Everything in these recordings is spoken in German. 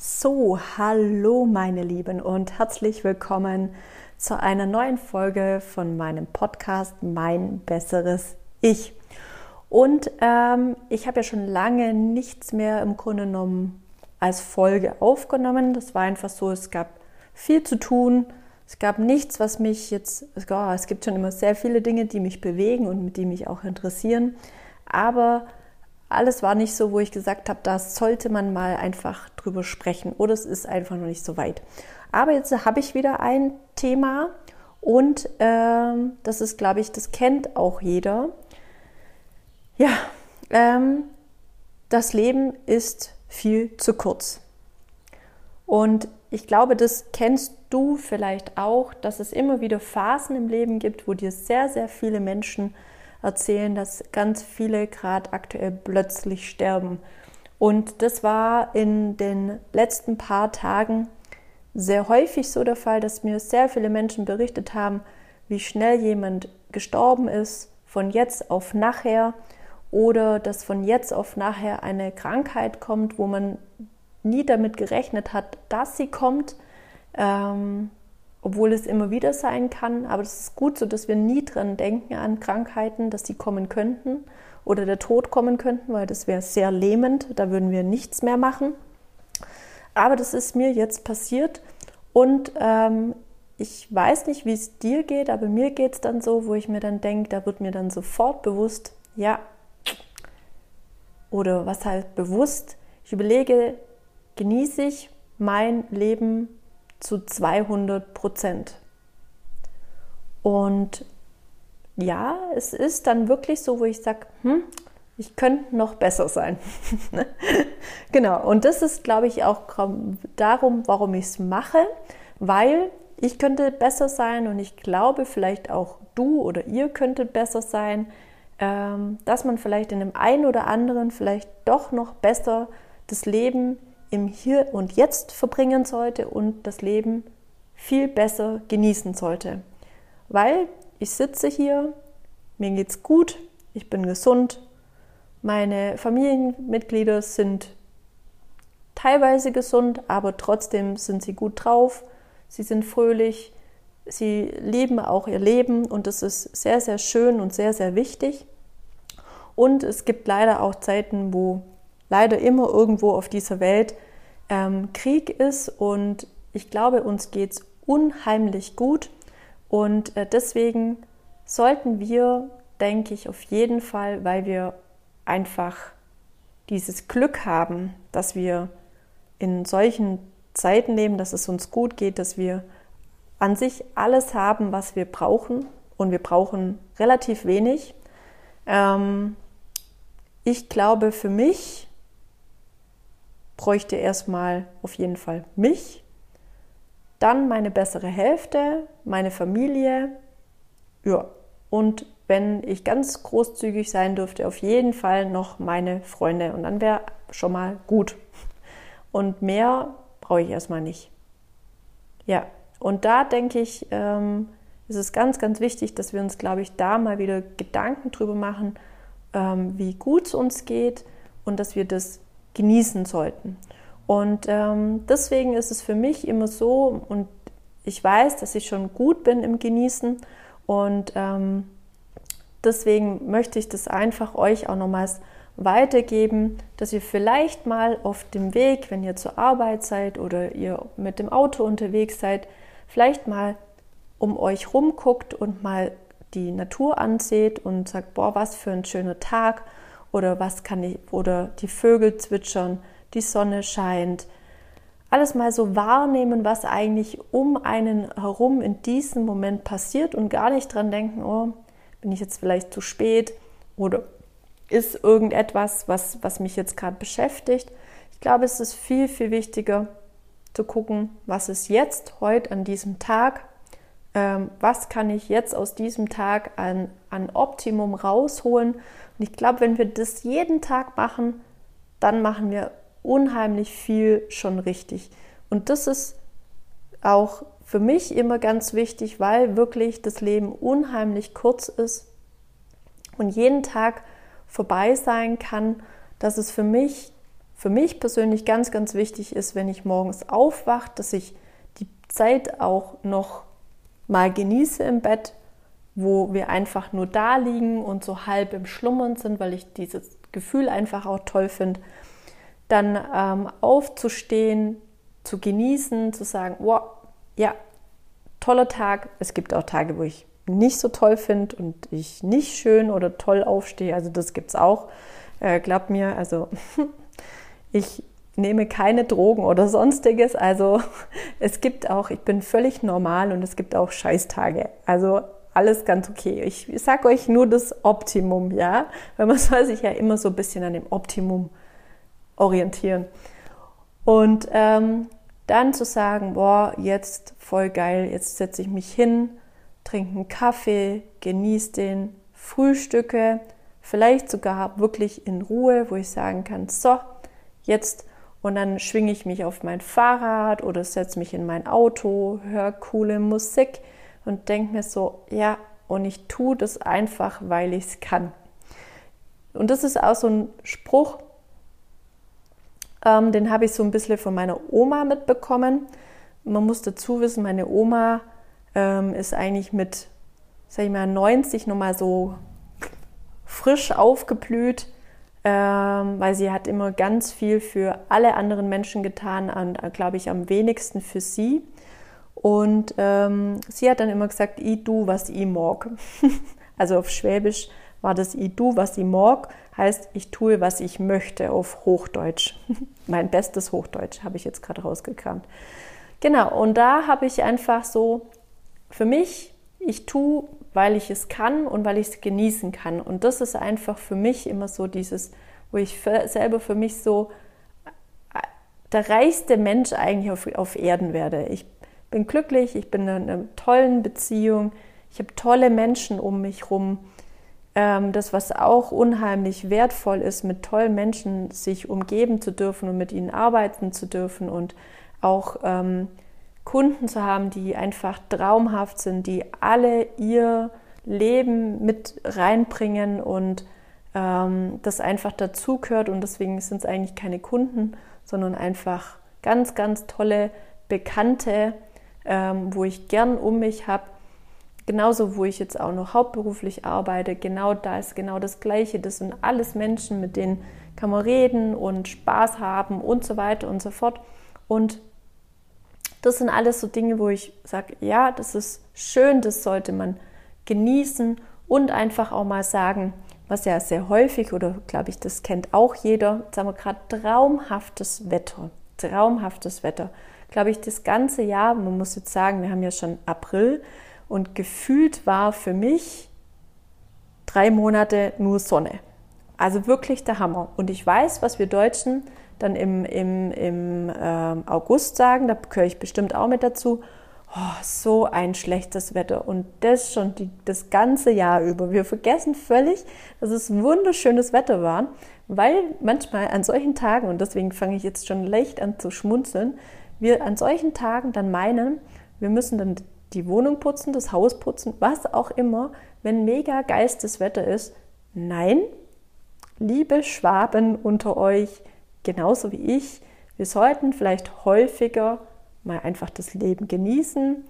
So, hallo meine Lieben und herzlich willkommen zu einer neuen Folge von meinem Podcast Mein besseres Ich. Und ähm, ich habe ja schon lange nichts mehr im Grunde genommen als Folge aufgenommen. Das war einfach so, es gab viel zu tun. Es gab nichts, was mich jetzt, oh, es gibt schon immer sehr viele Dinge, die mich bewegen und die mich auch interessieren. Aber alles war nicht so, wo ich gesagt habe, da sollte man mal einfach drüber sprechen oder es ist einfach noch nicht so weit. Aber jetzt habe ich wieder ein Thema und ähm, das ist, glaube ich, das kennt auch jeder. Ja, ähm, das Leben ist viel zu kurz. Und ich glaube, das kennst du vielleicht auch, dass es immer wieder Phasen im Leben gibt, wo dir sehr, sehr viele Menschen erzählen, dass ganz viele gerade aktuell plötzlich sterben. Und das war in den letzten paar Tagen sehr häufig so der Fall, dass mir sehr viele Menschen berichtet haben, wie schnell jemand gestorben ist, von jetzt auf nachher, oder dass von jetzt auf nachher eine Krankheit kommt, wo man nie damit gerechnet hat, dass sie kommt. Ähm, obwohl es immer wieder sein kann. Aber es ist gut so, dass wir nie dran denken an Krankheiten, dass die kommen könnten oder der Tod kommen könnten, weil das wäre sehr lähmend. Da würden wir nichts mehr machen. Aber das ist mir jetzt passiert und ähm, ich weiß nicht, wie es dir geht, aber mir geht es dann so, wo ich mir dann denke, da wird mir dann sofort bewusst, ja, oder was halt bewusst, ich überlege, genieße ich mein Leben zu 200 Prozent. Und ja, es ist dann wirklich so, wo ich sage, hm, ich könnte noch besser sein. genau, und das ist, glaube ich, auch darum, warum ich es mache, weil ich könnte besser sein und ich glaube vielleicht auch du oder ihr könntet besser sein, ähm, dass man vielleicht in dem einen oder anderen vielleicht doch noch besser das Leben im Hier und Jetzt verbringen sollte und das Leben viel besser genießen sollte. Weil ich sitze hier, mir geht's gut, ich bin gesund, meine Familienmitglieder sind teilweise gesund, aber trotzdem sind sie gut drauf, sie sind fröhlich, sie leben auch ihr Leben und das ist sehr, sehr schön und sehr, sehr wichtig. Und es gibt leider auch Zeiten, wo leider immer irgendwo auf dieser Welt ähm, Krieg ist und ich glaube, uns geht es unheimlich gut und äh, deswegen sollten wir, denke ich, auf jeden Fall, weil wir einfach dieses Glück haben, dass wir in solchen Zeiten leben, dass es uns gut geht, dass wir an sich alles haben, was wir brauchen und wir brauchen relativ wenig. Ähm, ich glaube, für mich bräuchte erstmal auf jeden Fall mich, dann meine bessere Hälfte, meine Familie, ja, und wenn ich ganz großzügig sein dürfte, auf jeden Fall noch meine Freunde und dann wäre schon mal gut. Und mehr brauche ich erstmal nicht. Ja, und da denke ich, ähm, ist es ganz, ganz wichtig, dass wir uns, glaube ich, da mal wieder Gedanken drüber machen, ähm, wie gut es uns geht und dass wir das genießen sollten. Und ähm, deswegen ist es für mich immer so, und ich weiß, dass ich schon gut bin im Genießen und ähm, deswegen möchte ich das einfach euch auch nochmals weitergeben, dass ihr vielleicht mal auf dem Weg, wenn ihr zur Arbeit seid oder ihr mit dem Auto unterwegs seid, vielleicht mal um euch rumguckt und mal die Natur anseht und sagt, boah, was für ein schöner Tag oder was kann ich, oder die Vögel zwitschern, die Sonne scheint. Alles mal so wahrnehmen, was eigentlich um einen herum in diesem Moment passiert und gar nicht dran denken, oh, bin ich jetzt vielleicht zu spät oder ist irgendetwas, was, was mich jetzt gerade beschäftigt. Ich glaube, es ist viel, viel wichtiger zu gucken, was ist jetzt, heute an diesem Tag, ähm, was kann ich jetzt aus diesem Tag an, an Optimum rausholen und ich glaube, wenn wir das jeden Tag machen, dann machen wir unheimlich viel schon richtig. Und das ist auch für mich immer ganz wichtig, weil wirklich das Leben unheimlich kurz ist und jeden Tag vorbei sein kann, dass es für mich für mich persönlich ganz, ganz wichtig ist, wenn ich morgens aufwache, dass ich die Zeit auch noch mal genieße im Bett, wo wir einfach nur da liegen und so halb im Schlummern sind, weil ich dieses Gefühl einfach auch toll finde. Dann ähm, aufzustehen, zu genießen, zu sagen, wow, ja, toller Tag. Es gibt auch Tage, wo ich nicht so toll finde und ich nicht schön oder toll aufstehe. Also das gibt es auch. Äh, glaubt mir, also Ich nehme keine Drogen oder sonstiges. Also es gibt auch, ich bin völlig normal und es gibt auch Scheißtage. Also alles ganz okay. Ich sage euch nur das Optimum, ja, weil man soll sich ja immer so ein bisschen an dem Optimum orientieren. Und ähm, dann zu sagen, boah, jetzt voll geil, jetzt setze ich mich hin, trinke einen Kaffee, genieße den, frühstücke, vielleicht sogar wirklich in Ruhe, wo ich sagen kann, so, jetzt und dann schwinge ich mich auf mein Fahrrad oder setze mich in mein Auto, höre coole Musik und denke mir so, ja, und ich tue das einfach, weil ich es kann. Und das ist auch so ein Spruch, ähm, den habe ich so ein bisschen von meiner Oma mitbekommen. Man muss dazu wissen, meine Oma ähm, ist eigentlich mit, sag ich mal, 90 nochmal so frisch aufgeblüht ähm, weil sie hat immer ganz viel für alle anderen Menschen getan und, äh, glaube ich, am wenigsten für sie. Und ähm, sie hat dann immer gesagt, ich du, was ich mag. also auf Schwäbisch war das ich du, was ich mag, heißt ich tue, was ich möchte auf Hochdeutsch. mein bestes Hochdeutsch habe ich jetzt gerade rausgekramt. Genau, und da habe ich einfach so für mich, ich tue, weil ich es kann und weil ich es genießen kann. Und das ist einfach für mich immer so dieses, wo ich selber für mich so äh, der reichste Mensch eigentlich auf, auf Erden werde. Ich bin glücklich, ich bin in einer tollen Beziehung, ich habe tolle Menschen um mich herum. Ähm, das, was auch unheimlich wertvoll ist, mit tollen Menschen sich umgeben zu dürfen und mit ihnen arbeiten zu dürfen und auch ähm, Kunden zu haben, die einfach traumhaft sind, die alle ihr Leben mit reinbringen und ähm, das einfach dazugehört. Und deswegen sind es eigentlich keine Kunden, sondern einfach ganz, ganz tolle Bekannte, ähm, wo ich gern um mich habe. Genauso, wo ich jetzt auch noch hauptberuflich arbeite, genau da ist genau das Gleiche. Das sind alles Menschen, mit denen kann man reden und Spaß haben und so weiter und so fort. Und das sind alles so Dinge, wo ich sage, ja, das ist schön, das sollte man genießen und einfach auch mal sagen, was ja sehr häufig oder glaube ich, das kennt auch jeder, jetzt haben wir gerade traumhaftes Wetter, traumhaftes Wetter. Glaube ich, das ganze Jahr, man muss jetzt sagen, wir haben ja schon April und gefühlt war für mich drei Monate nur Sonne. Also wirklich der Hammer. Und ich weiß, was wir Deutschen dann im, im, im äh, August sagen, da gehöre ich bestimmt auch mit dazu, oh, so ein schlechtes Wetter und das schon die, das ganze Jahr über. Wir vergessen völlig, dass es wunderschönes Wetter war, weil manchmal an solchen Tagen, und deswegen fange ich jetzt schon leicht an zu schmunzeln, wir an solchen Tagen dann meinen, wir müssen dann die Wohnung putzen, das Haus putzen, was auch immer, wenn mega geistes Wetter ist. Nein, liebe Schwaben unter euch, genauso wie ich, wir sollten vielleicht häufiger mal einfach das Leben genießen,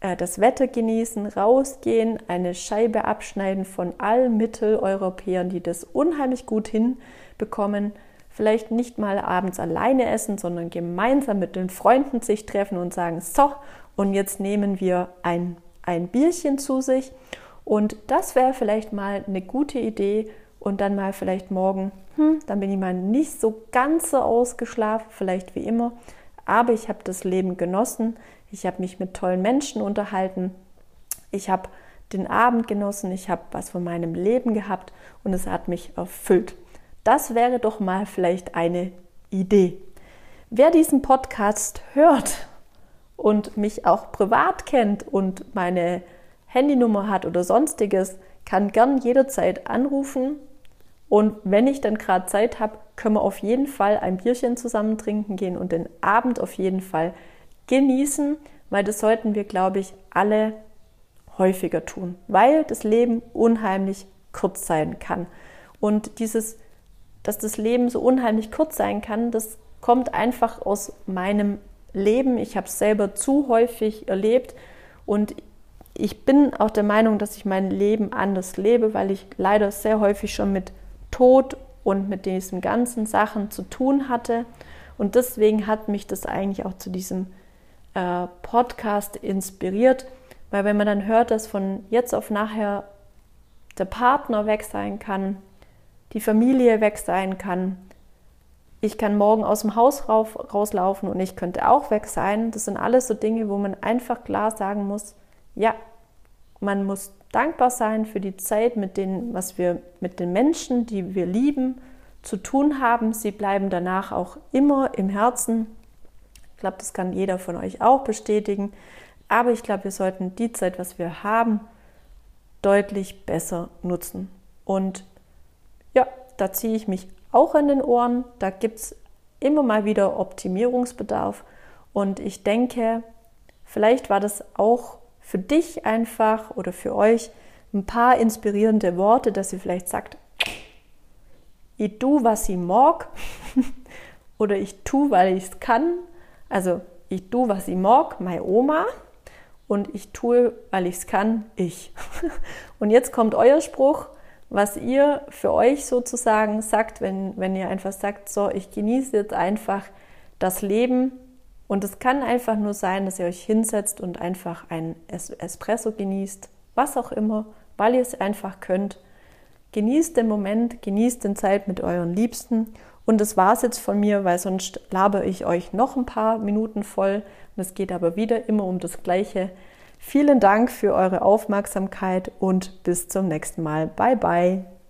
äh, das Wetter genießen, rausgehen, eine Scheibe abschneiden von allen Mitteleuropäern, die das unheimlich gut hinbekommen. Vielleicht nicht mal abends alleine essen, sondern gemeinsam mit den Freunden sich treffen und sagen, so, und jetzt nehmen wir ein, ein Bierchen zu sich. Und das wäre vielleicht mal eine gute Idee. Und dann mal vielleicht morgen, hm, dann bin ich mal nicht so ganz so ausgeschlafen, vielleicht wie immer, aber ich habe das Leben genossen, ich habe mich mit tollen Menschen unterhalten, ich habe den Abend genossen, ich habe was von meinem Leben gehabt und es hat mich erfüllt. Das wäre doch mal vielleicht eine Idee. Wer diesen Podcast hört und mich auch privat kennt und meine Handynummer hat oder sonstiges, kann gern jederzeit anrufen. Und wenn ich dann gerade Zeit habe, können wir auf jeden Fall ein Bierchen zusammen trinken gehen und den Abend auf jeden Fall genießen, weil das sollten wir, glaube ich, alle häufiger tun, weil das Leben unheimlich kurz sein kann. Und dieses dass das Leben so unheimlich kurz sein kann, das kommt einfach aus meinem Leben. Ich habe es selber zu häufig erlebt und ich bin auch der Meinung, dass ich mein Leben anders lebe, weil ich leider sehr häufig schon mit Tod und mit diesen ganzen Sachen zu tun hatte. Und deswegen hat mich das eigentlich auch zu diesem äh, Podcast inspiriert, weil wenn man dann hört, dass von jetzt auf nachher der Partner weg sein kann, die Familie weg sein kann, ich kann morgen aus dem Haus rauf, rauslaufen und ich könnte auch weg sein. Das sind alles so Dinge, wo man einfach klar sagen muss, ja, man muss dankbar sein für die Zeit, mit denen, was wir mit den Menschen, die wir lieben, zu tun haben. Sie bleiben danach auch immer im Herzen. Ich glaube, das kann jeder von euch auch bestätigen. Aber ich glaube, wir sollten die Zeit, was wir haben, deutlich besser nutzen. Und ja, da ziehe ich mich auch in den Ohren. Da gibt es immer mal wieder Optimierungsbedarf. Und ich denke, vielleicht war das auch für dich einfach oder für euch ein paar inspirierende Worte, dass ihr vielleicht sagt, ich tu, was ich mag oder ich tu, weil ich es kann. Also ich tu, was ich mag, meine Oma und ich tue, weil ich es kann, ich. Und jetzt kommt euer Spruch, was ihr für euch sozusagen sagt, wenn, wenn ihr einfach sagt, so, ich genieße jetzt einfach das Leben. Und es kann einfach nur sein, dass ihr euch hinsetzt und einfach ein Espresso genießt, was auch immer, weil ihr es einfach könnt. Genießt den Moment, genießt den Zeit mit euren Liebsten. Und das war es jetzt von mir, weil sonst labe ich euch noch ein paar Minuten voll. Und es geht aber wieder immer um das Gleiche. Vielen Dank für eure Aufmerksamkeit und bis zum nächsten Mal. Bye bye.